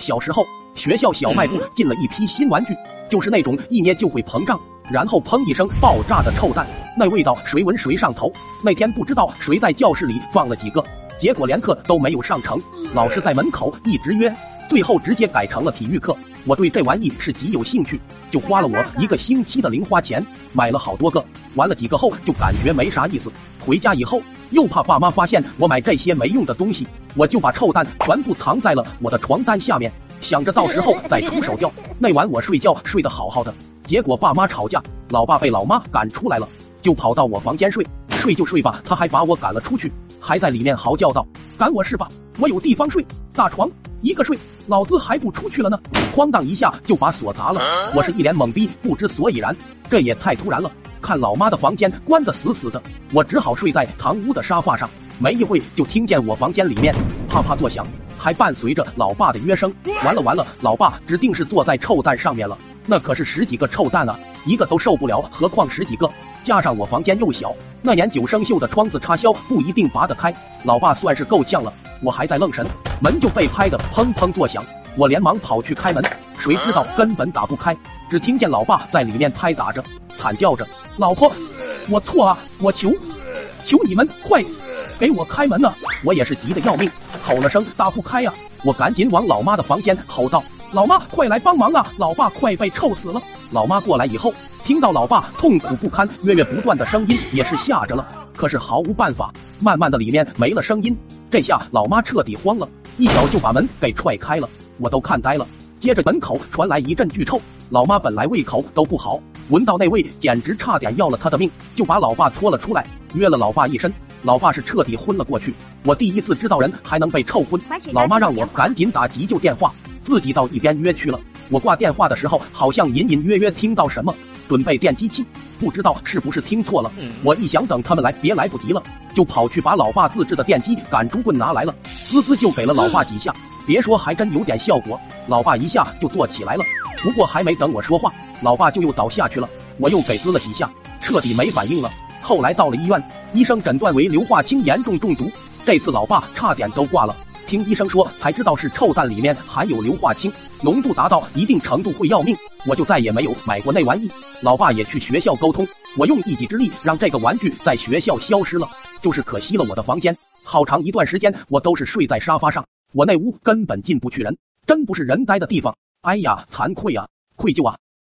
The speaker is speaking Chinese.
小时候，学校小卖部进了一批新玩具，就是那种一捏就会膨胀，然后砰一声爆炸的臭蛋，那味道谁闻谁上头。那天不知道谁在教室里放了几个，结果连课都没有上成，老师在门口一直约，最后直接改成了体育课。我对这玩意是极有兴趣，就花了我一个星期的零花钱买了好多个，玩了几个后就感觉没啥意思。回家以后又怕爸妈发现我买这些没用的东西，我就把臭蛋全部藏在了我的床单下面，想着到时候再出手掉。那晚我睡觉睡得好好的，结果爸妈吵架，老爸被老妈赶出来了，就跑到我房间睡，睡就睡吧，他还把我赶了出去，还在里面嚎叫道：“赶我是吧？我有地方睡，大床。”一个睡，老子还不出去了呢！哐当一下就把锁砸了，我是一脸懵逼，不知所以然。这也太突然了！看老妈的房间关得死死的，我只好睡在堂屋的沙发上。没一会就听见我房间里面啪啪作响，还伴随着老爸的约声。完了完了，老爸指定是坐在臭蛋上面了，那可是十几个臭蛋啊，一个都受不了，何况十几个？加上我房间又小，那年久生锈的窗子插销不一定拔得开。老爸算是够呛了，我还在愣神。门就被拍得砰砰作响，我连忙跑去开门，谁知道根本打不开，只听见老爸在里面拍打着，惨叫着：“老婆，我错啊，我求，求你们快给我开门呐！”我也是急得要命，吼了声打不开呀，我赶紧往老妈的房间吼道：“老妈，快来帮忙啊！老爸快被臭死了！”老妈过来以后，听到老爸痛苦不堪、月月不断的声音，也是吓着了，可是毫无办法，慢慢的里面没了声音，这下老妈彻底慌了。一脚就把门给踹开了，我都看呆了。接着门口传来一阵巨臭，老妈本来胃口都不好，闻到那味简直差点要了她的命，就把老爸拖了出来，约了老爸一身。老爸是彻底昏了过去。我第一次知道人还能被臭昏。老妈让我赶紧打急救电话，自己到一边约去了。我挂电话的时候，好像隐隐约约听到什么。准备电击器，不知道是不是听错了。我一想等他们来，别来不及了，就跑去把老爸自制的电击赶猪棍拿来了，滋滋就给了老爸几下。别说，还真有点效果，老爸一下就坐起来了。不过还没等我说话，老爸就又倒下去了。我又给滋了几下，彻底没反应了。后来到了医院，医生诊断为硫化氢严重中毒，这次老爸差点都挂了。听医生说才知道是臭蛋里面含有硫化氢。浓度达到一定程度会要命，我就再也没有买过那玩意。老爸也去学校沟通，我用一己之力让这个玩具在学校消失了，就是可惜了我的房间。好长一段时间我都是睡在沙发上，我那屋根本进不去人，真不是人待的地方。哎呀，惭愧啊，愧疚啊！